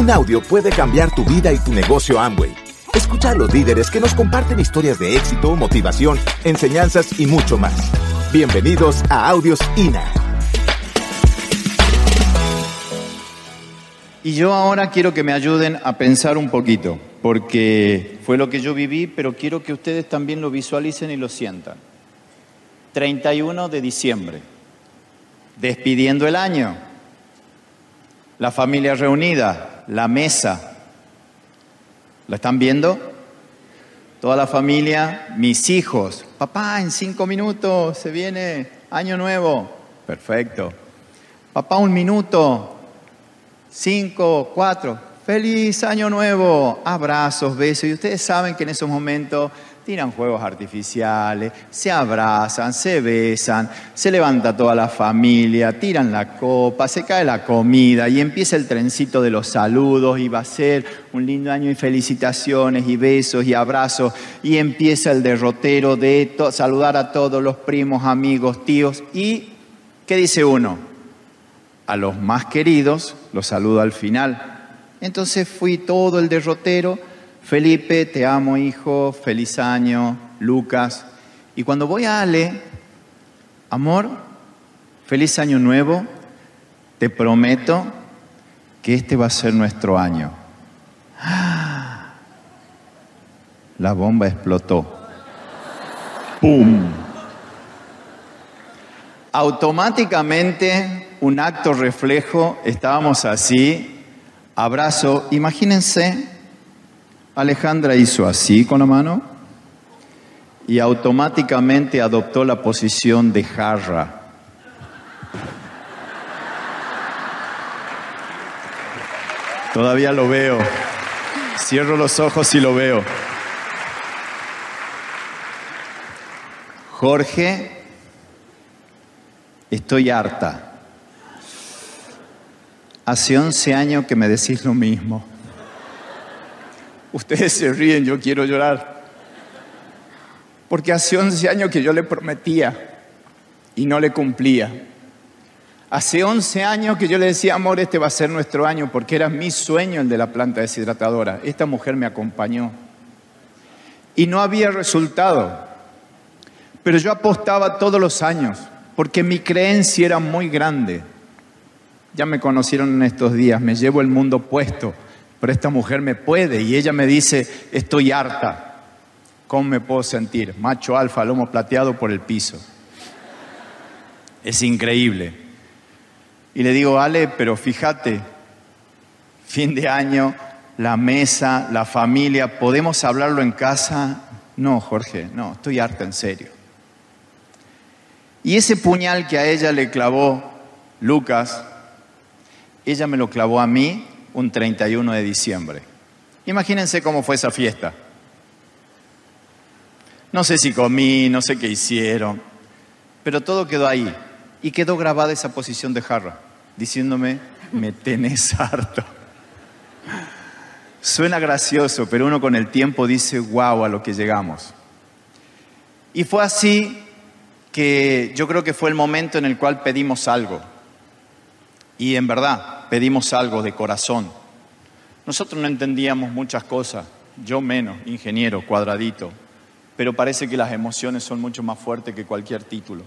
Un audio puede cambiar tu vida y tu negocio Amway. Escucha a los líderes que nos comparten historias de éxito, motivación, enseñanzas y mucho más. Bienvenidos a Audios INA. Y yo ahora quiero que me ayuden a pensar un poquito, porque fue lo que yo viví, pero quiero que ustedes también lo visualicen y lo sientan. 31 de diciembre, despidiendo el año, la familia reunida, la mesa. ¿La están viendo? Toda la familia, mis hijos. Papá, en cinco minutos se viene año nuevo. Perfecto. Papá, un minuto. Cinco, cuatro. Feliz año nuevo. Abrazos, besos. Y ustedes saben que en esos momentos tiran juegos artificiales, se abrazan, se besan, se levanta toda la familia, tiran la copa, se cae la comida y empieza el trencito de los saludos y va a ser un lindo año y felicitaciones y besos y abrazos y empieza el derrotero de saludar a todos los primos, amigos, tíos y ¿qué dice uno? A los más queridos los saludo al final. Entonces fui todo el derrotero Felipe, te amo hijo, feliz año, Lucas. Y cuando voy a Ale, amor, feliz año nuevo, te prometo que este va a ser nuestro año. La bomba explotó. ¡Pum! Automáticamente, un acto reflejo, estábamos así, abrazo, imagínense Alejandra hizo así con la mano y automáticamente adoptó la posición de jarra. Todavía lo veo. Cierro los ojos y lo veo. Jorge, estoy harta. Hace 11 años que me decís lo mismo. Ustedes se ríen, yo quiero llorar. Porque hace 11 años que yo le prometía y no le cumplía. Hace 11 años que yo le decía, amor, este va a ser nuestro año, porque era mi sueño el de la planta deshidratadora. Esta mujer me acompañó. Y no había resultado. Pero yo apostaba todos los años, porque mi creencia era muy grande. Ya me conocieron en estos días, me llevo el mundo puesto pero esta mujer me puede y ella me dice, estoy harta. ¿Cómo me puedo sentir? Macho alfa, lomo plateado por el piso. Es increíble. Y le digo, Ale, pero fíjate, fin de año, la mesa, la familia, ¿podemos hablarlo en casa? No, Jorge, no, estoy harta en serio. Y ese puñal que a ella le clavó Lucas, ella me lo clavó a mí un 31 de diciembre. Imagínense cómo fue esa fiesta. No sé si comí, no sé qué hicieron, pero todo quedó ahí. Y quedó grabada esa posición de jarra, diciéndome, me tenés harto. Suena gracioso, pero uno con el tiempo dice, wow, a lo que llegamos. Y fue así que yo creo que fue el momento en el cual pedimos algo. Y en verdad, pedimos algo de corazón. Nosotros no entendíamos muchas cosas, yo menos, ingeniero, cuadradito, pero parece que las emociones son mucho más fuertes que cualquier título.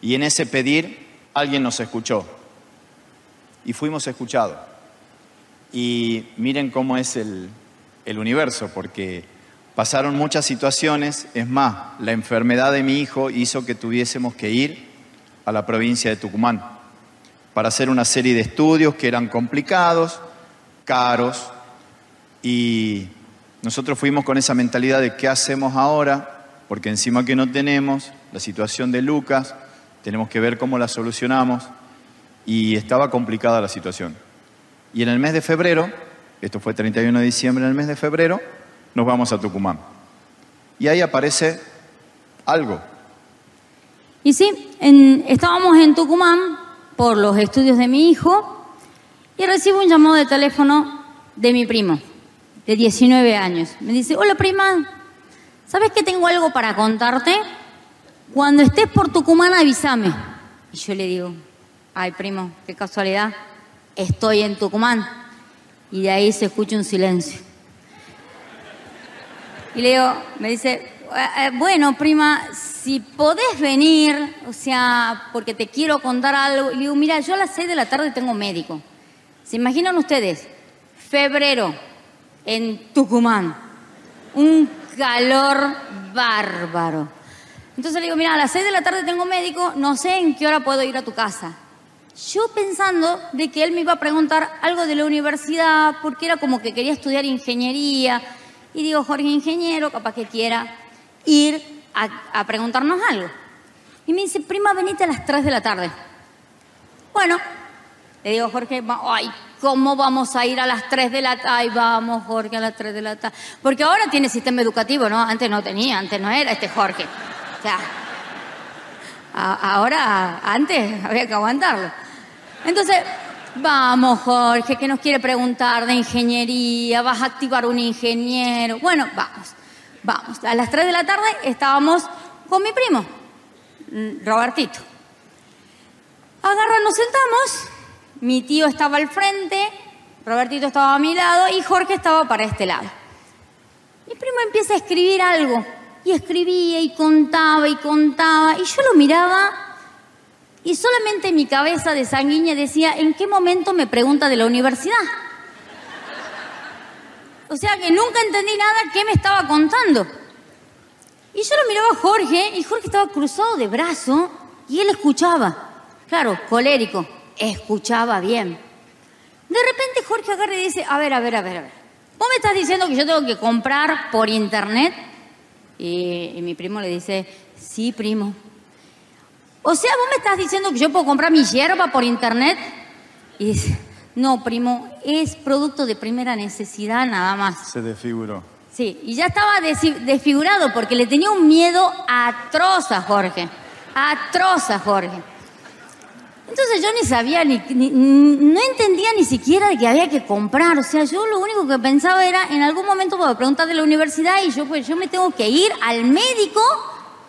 Y en ese pedir alguien nos escuchó y fuimos escuchados. Y miren cómo es el, el universo, porque pasaron muchas situaciones, es más, la enfermedad de mi hijo hizo que tuviésemos que ir a la provincia de Tucumán para hacer una serie de estudios que eran complicados, caros, y nosotros fuimos con esa mentalidad de qué hacemos ahora, porque encima que no tenemos la situación de Lucas, tenemos que ver cómo la solucionamos, y estaba complicada la situación. Y en el mes de febrero, esto fue 31 de diciembre, en el mes de febrero, nos vamos a Tucumán. Y ahí aparece algo. Y sí, estábamos en Tucumán por los estudios de mi hijo y recibo un llamado de teléfono de mi primo, de 19 años. Me dice, hola prima, ¿sabes que tengo algo para contarte? Cuando estés por Tucumán avísame. Y yo le digo, ay primo, qué casualidad, estoy en Tucumán. Y de ahí se escucha un silencio. Y le digo, me dice, "Eh, eh, bueno, prima, si podés venir, o sea, porque te quiero contar algo. Y le digo, mira, yo a las 6 de la tarde tengo médico. ¿Se imaginan ustedes? Febrero, en Tucumán. Un calor bárbaro. Entonces le digo, mira, a las 6 de la tarde tengo médico, no sé en qué hora puedo ir a tu casa. Yo pensando de que él me iba a preguntar algo de la universidad, porque era como que quería estudiar ingeniería. Y digo, Jorge, ingeniero, capaz que quiera ir a, preguntarnos algo. Y me dice, prima, venite a las 3 de la tarde. Bueno, le digo, Jorge, ay, ¿cómo vamos a ir a las 3 de la tarde? Vamos, Jorge, a las 3 de la tarde. Porque ahora tiene sistema educativo, ¿no? Antes no tenía, antes no era este Jorge. Ahora, antes había que aguantarlo. Entonces, vamos, Jorge, que nos quiere preguntar de ingeniería, vas a activar un ingeniero. Bueno, vamos, vamos. A las 3 de la tarde estábamos con mi primo, mm, Robertito. Agarra, nos sentamos, mi tío estaba al frente, Robertito estaba a mi lado y Jorge estaba para este lado. Mi primo empieza a escribir algo y escribía y contaba y contaba y yo lo miraba y solamente mi cabeza de sanguínea decía, ¿en qué momento me pregunta de la universidad? O sea que nunca entendí nada que me estaba contando. Y yo lo miraba a Jorge y Jorge estaba cruzado de brazo y él escuchaba. Claro, colérico, escuchaba bien. De repente Jorge agarra y dice, a ver, a ver, a ver, a ver. ¿Vos me estás diciendo que yo tengo que comprar por internet? Y, y mi primo le dice, sí, primo. O sea, vos me estás diciendo que yo puedo comprar mi hierba por internet? Y dice, no, primo, es producto de primera necesidad nada más. Se desfiguró. Sí, y ya estaba desfigurado porque le tenía un miedo atroz a Jorge. Atroz a Jorge. Entonces yo ni sabía, ni, ni- no entendía ni siquiera de que había que comprar. O sea, yo lo único que pensaba era, en algún momento puedo preguntar de la universidad y yo, pues, yo me tengo que ir al médico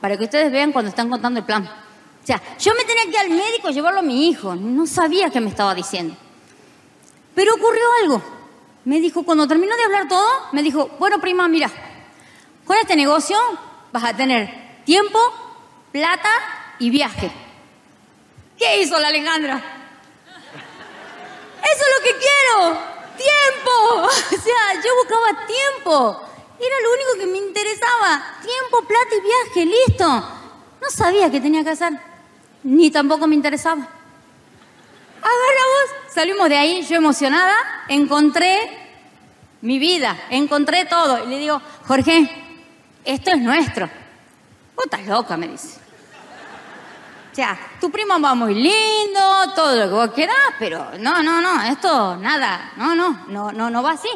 para que ustedes vean cuando están contando el plan. O sea, yo me tenía que ir al médico a llevarlo a mi hijo. No sabía qué me estaba diciendo. Pero ocurrió algo. Me dijo, cuando terminó de hablar todo, me dijo, bueno, prima, mira, con este negocio vas a tener tiempo, plata y viaje. ¿Qué hizo la Alejandra? Eso es lo que quiero. Tiempo. O sea, yo buscaba tiempo. Era lo único que me interesaba. Tiempo, plata y viaje. Listo. No sabía qué tenía que hacer. Ni tampoco me interesaba. Agarramos, salimos de ahí, yo emocionada, encontré mi vida, encontré todo. Y le digo, Jorge, esto es nuestro. Vos estás loca, me dice. O sea, tu primo va muy lindo, todo lo que vos querás, pero no, no, no, esto nada, no, no, no, no, no va así.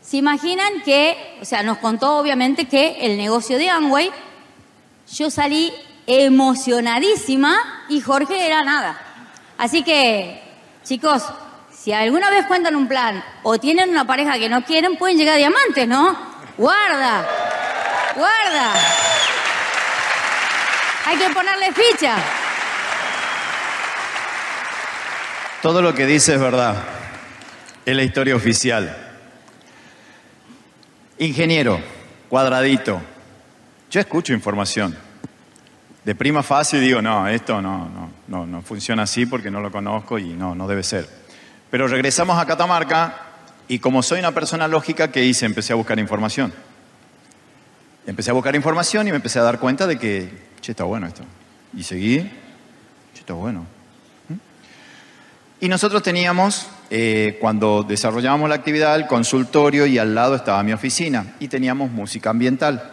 Se imaginan que, o sea, nos contó obviamente que el negocio de Amway, yo salí emocionadísima y Jorge era nada. Así que, chicos, si alguna vez cuentan un plan o tienen una pareja que no quieren, pueden llegar a diamantes, ¿no? Guarda, guarda. Hay que ponerle ficha. Todo lo que dice es verdad. Es la historia oficial. Ingeniero, cuadradito. Yo escucho información. De prima fácil digo, no, esto no, no, no, no funciona así porque no lo conozco y no, no debe ser. Pero regresamos a Catamarca y como soy una persona lógica, ¿qué hice? Empecé a buscar información. Empecé a buscar información y me empecé a dar cuenta de que, che, está bueno esto. Y seguí, che, está bueno. Y nosotros teníamos, eh, cuando desarrollábamos la actividad, el consultorio y al lado estaba mi oficina y teníamos música ambiental.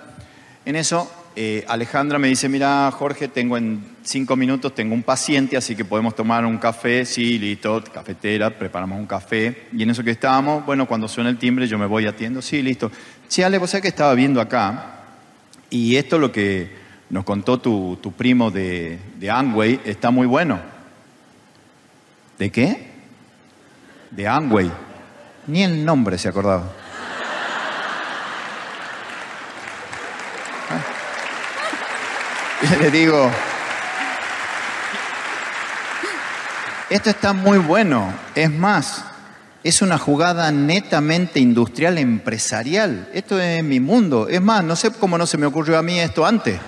En eso, eh, Alejandra me dice, mira, Jorge, tengo en cinco minutos, tengo un paciente, así que podemos tomar un café. Sí, listo, cafetera, preparamos un café. Y en eso que estábamos, bueno, cuando suena el timbre yo me voy atiendo. Sí, listo. Sí, Ale, vos sabés que estaba viendo acá, y esto lo que nos contó tu, primo de, de Amway está muy bueno. ¿De qué? De Amway. Ni el nombre se acordaba. le digo, esto está muy bueno. Es más, es una jugada netamente industrial empresarial. Esto es mi mundo. Es más, no sé cómo no se me ocurrió a mí esto antes.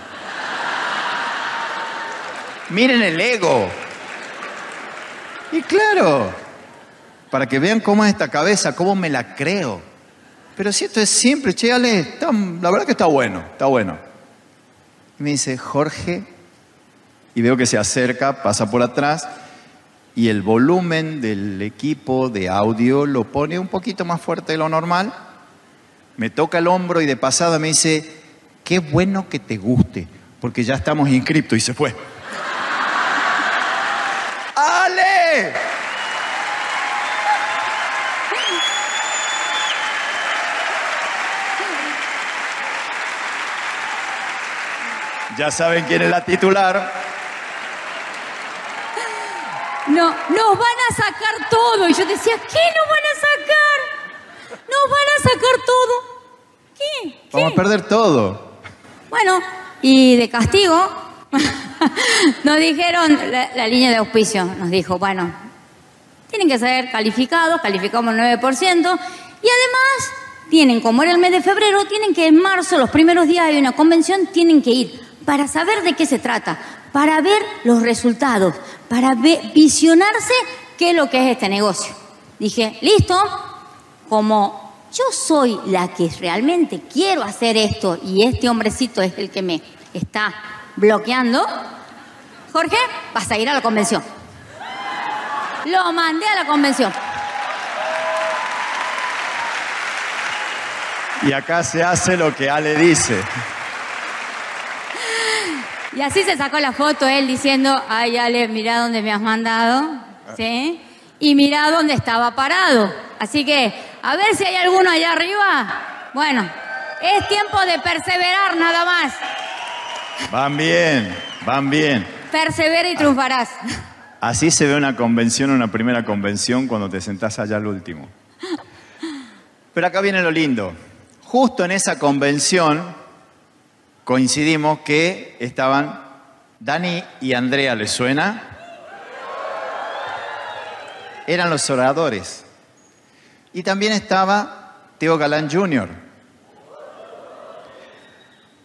Miren el ego. Y claro, para que vean cómo es esta cabeza, cómo me la creo. Pero si esto es simple, che, Ale, la verdad que está bueno, está bueno. Me dice, Jorge, y veo que se acerca, pasa por atrás, y el volumen del equipo de audio lo pone un poquito más fuerte de lo normal. Me toca el hombro y de pasada me dice, qué bueno que te guste, porque ya estamos inscriptos y se fue. ¡Ale! Ya saben quién es la titular. No, nos van a sacar todo. Y yo decía, ¿qué nos van a sacar? Nos van a sacar todo. ¿Qué? Vamos a perder todo. Bueno, y de castigo, nos dijeron, la, línea de auspicio nos dijo, bueno, tienen que ser calificados, calificamos el 9%, y además tienen, como era el mes de febrero, tienen que en marzo, los primeros días hay una convención, tienen que ir para saber de qué se trata, para ver los resultados, para visionarse qué es lo que es este negocio. Dije, listo, como yo soy la que realmente quiero hacer esto y este hombrecito es el que me está bloqueando, Jorge, vas a ir a la convención. Lo mandé a la convención. Y acá se hace lo que Ale dice. Y así se sacó la foto él diciendo, ay Ale, mira dónde me has mandado, ¿sí? Y mira dónde estaba parado. Así que, a ver si hay alguno allá arriba. Bueno, es tiempo de perseverar nada más. Van bien, van bien. Persevera y triunfarás. Así se ve una convención, una primera convención, cuando te sentás allá al último. Pero acá viene lo lindo. Justo en esa convención coincidimos que estaban Dani y Andrea, ¿les suena? Eran los oradores. Y también estaba Teo Galán Jr.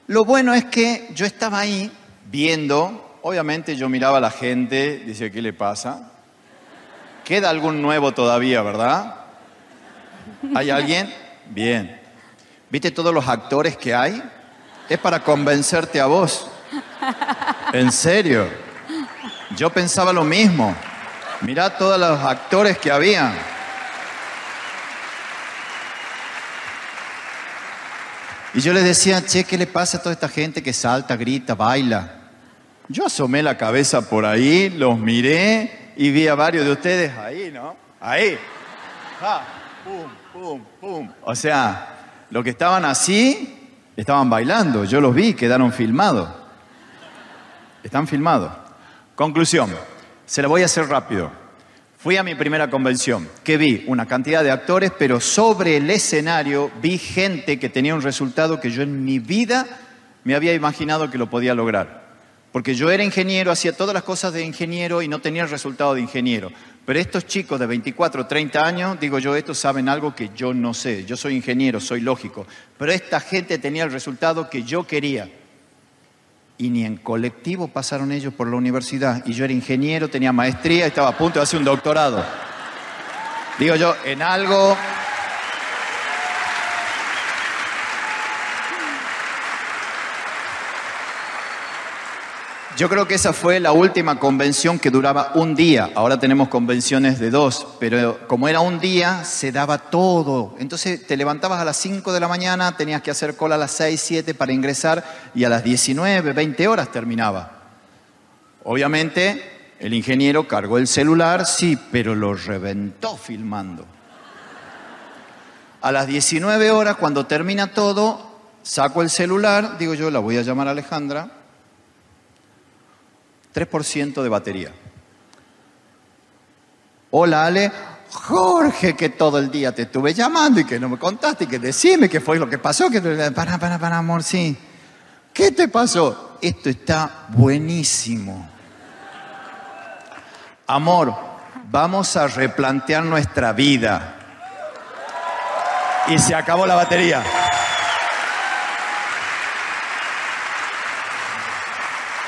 Lo bueno es que yo estaba ahí viendo, obviamente yo miraba a la gente, dice, ¿qué le pasa? Queda algún nuevo todavía, ¿verdad? ¿Hay alguien? Bien. ¿Viste todos los actores que hay? Es para convencerte a vos. En serio. Yo pensaba lo mismo. Mirá todos los actores que había. Y yo les decía, che, ¿qué le pasa a toda esta gente que salta, grita, baila? Yo asomé la cabeza por ahí, los miré y vi a varios de ustedes ahí, ¿no? Ahí. pum, pum, pum. O sea, lo que estaban así, Estaban bailando, yo los vi, quedaron filmados. Están filmados. Conclusión, se la voy a hacer rápido. Fui a mi primera convención, que vi una cantidad de actores, pero sobre el escenario vi gente que tenía un resultado que yo en mi vida me había imaginado que lo podía lograr. Porque yo era ingeniero, hacía todas las cosas de ingeniero y no tenía el resultado de ingeniero. Pero estos chicos de 24, 30 años, digo yo, estos saben algo que yo no sé. Yo soy ingeniero, soy lógico. Pero esta gente tenía el resultado que yo quería. Y ni en colectivo pasaron ellos por la universidad. Y yo era ingeniero, tenía maestría, estaba a punto de hacer un doctorado. Digo yo, en algo Yo creo que esa fue la última convención que duraba un día. Ahora tenemos convenciones de dos, pero como era un día, se daba todo. Entonces te levantabas a las 5 de la mañana, tenías que hacer cola a las 6, 7 para ingresar y a las 19, 20 horas terminaba. Obviamente, el ingeniero cargó el celular, sí, pero lo reventó filmando. A las 19 horas, cuando termina todo, saco el celular, digo yo, la voy a llamar a Alejandra 3% de batería. Hola Ale, Jorge, que todo el día te estuve llamando y que no me contaste y que decime qué fue lo que pasó, que para, para, para, amor, sí. ¿Qué te pasó? Esto está buenísimo. Amor, vamos a replantear nuestra vida. y se acabó la batería.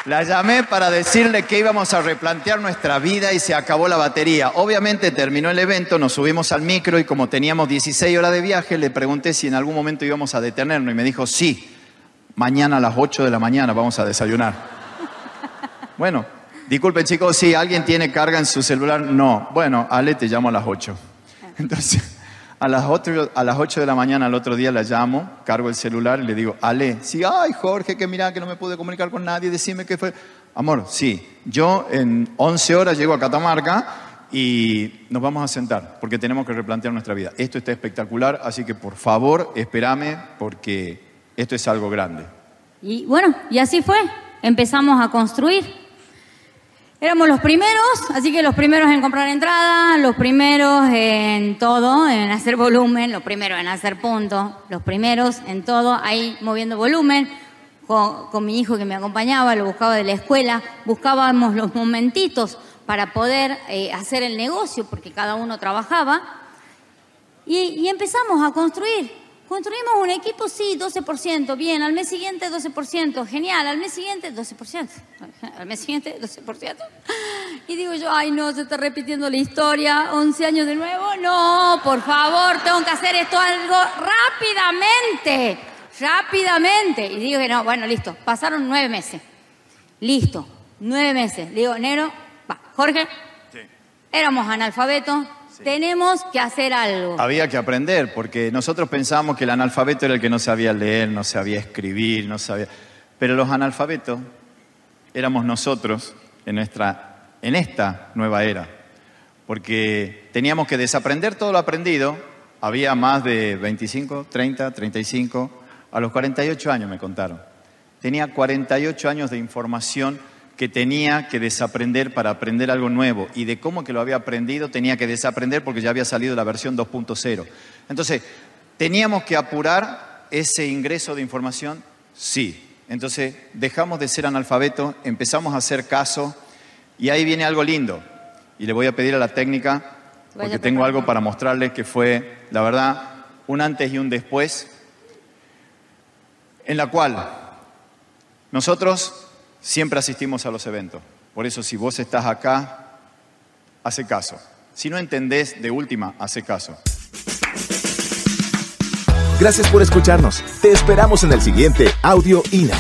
La llamé para decirle que íbamos a replantear nuestra vida y se acabó la batería. Obviamente terminó el evento, nos subimos al micro y como teníamos 16 horas de viaje, le pregunté si en algún momento íbamos a detenernos y me dijo, sí, mañana a las 8 de la mañana vamos a desayunar. Bueno, disculpen chicos, si alguien tiene carga en su celular, no. Bueno, Ale, te llamo a las 8. Entonces... A las, 8, a las 8 de la mañana al otro día la llamo, cargo el celular y le digo, Ale, sí, ay Jorge, que mira que no me pude comunicar con nadie, decime qué fue. Amor, sí, yo en 11 horas llego a Catamarca y nos vamos a sentar porque tenemos que replantear nuestra vida. Esto está espectacular, así que por favor, espérame porque esto es algo grande. Y bueno, y así fue. Empezamos a construir. Éramos los primeros, así que los primeros en comprar entrada, los primeros en todo, en hacer volumen, los primeros en hacer puntos, los primeros en todo, ahí moviendo volumen. Con, mi hijo que me acompañaba, lo buscaba de la escuela, buscábamos los momentitos para poder eh, hacer el negocio, porque cada uno trabajaba, y empezamos a construir. Construimos un equipo, sí, 12%, bien, al mes siguiente 12%, genial, al mes siguiente 12%, al mes siguiente 12%. Y digo yo, ay no, se está repitiendo la historia, 11 años de nuevo, no, por favor, tengo que hacer esto algo rápidamente, rápidamente. Y digo que no, bueno, listo, pasaron nueve meses, listo, nueve meses. Digo, Nero, va, Jorge, éramos analfabetos, tenemos que hacer algo. Había que aprender, porque nosotros pensábamos que el analfabeto era el que no sabía leer, no sabía escribir, no sabía... Pero los analfabetos éramos nosotros en, nuestra, en esta nueva era, porque teníamos que desaprender todo lo aprendido. Había más de 25, 30, 35, a los 48 años me contaron. Tenía 48 años de información que tenía que desaprender para aprender algo nuevo y de cómo que lo había aprendido tenía que desaprender porque ya había salido la versión 2.0. Entonces, ¿teníamos que apurar ese ingreso de información? Sí. Entonces, dejamos de ser analfabeto, empezamos a hacer caso y ahí viene algo lindo. Y le voy a pedir a la técnica, porque tengo algo para mostrarles que fue, la verdad, un antes y un después, en la cual nosotros siempre asistimos a los eventos. Por eso si vos estás acá, hace caso. Si no entendés, de última, hace caso. Gracias por escucharnos. Te esperamos en el siguiente Audio INA.